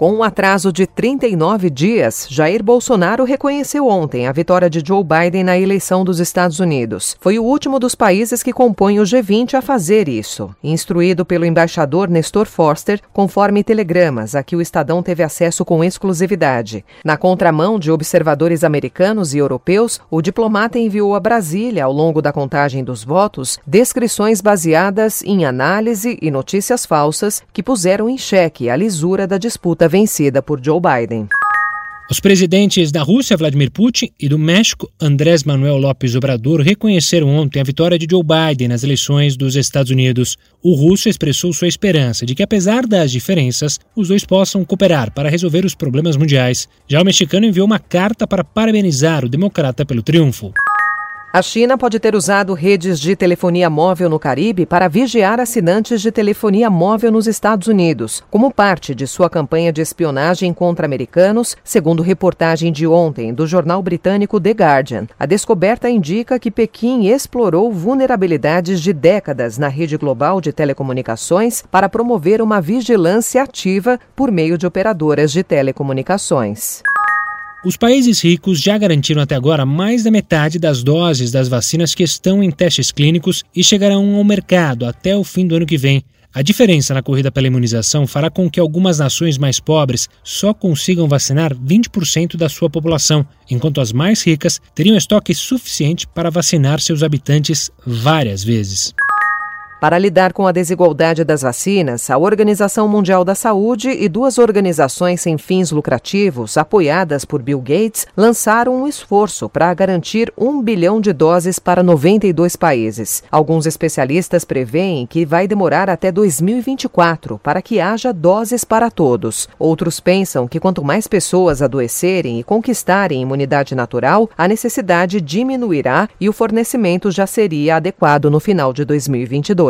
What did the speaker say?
Com um atraso de 39 dias, Jair Bolsonaro reconheceu ontem a vitória de Joe Biden na eleição dos Estados Unidos. Foi o último dos países que compõem o G20 a fazer isso. Instruído pelo embaixador Nestor Forster, conforme telegramas a que o Estadão teve acesso com exclusividade. Na contramão de observadores americanos e europeus, o diplomata enviou a Brasília, ao longo da contagem dos votos, descrições baseadas em análise e notícias falsas que puseram em xeque a lisura da disputa vencida por Joe Biden. Os presidentes da Rússia, Vladimir Putin, e do México, Andrés Manuel López Obrador, reconheceram ontem a vitória de Joe Biden nas eleições dos Estados Unidos. O russo expressou sua esperança de que, apesar das diferenças, os dois possam cooperar para resolver os problemas mundiais. Já o mexicano enviou uma carta para parabenizar o democrata pelo triunfo. A China pode ter usado redes de telefonia móvel no Caribe para vigiar assinantes de telefonia móvel nos Estados Unidos, como parte de sua campanha de espionagem contra americanos, segundo reportagem de ontem do jornal britânico The Guardian. A descoberta indica que Pequim explorou vulnerabilidades de décadas na rede global de telecomunicações para promover uma vigilância ativa por meio de operadoras de telecomunicações. Os países ricos já garantiram até agora mais da metade das doses das vacinas que estão em testes clínicos e chegarão ao mercado até o fim do ano que vem. A diferença na corrida pela imunização fará com que algumas nações mais pobres só consigam vacinar 20% da sua população, enquanto as mais ricas teriam estoque suficiente para vacinar seus habitantes várias vezes. Para lidar com a desigualdade das vacinas, a Organização Mundial da Saúde e duas organizações sem fins lucrativos, apoiadas por Bill Gates, lançaram um esforço para garantir um bilhão de doses para 92 países. Alguns especialistas preveem que vai demorar até 2024 para que haja doses para todos. Outros pensam que quanto mais pessoas adoecerem e conquistarem imunidade natural, a necessidade diminuirá e o fornecimento já seria adequado no final de 2022.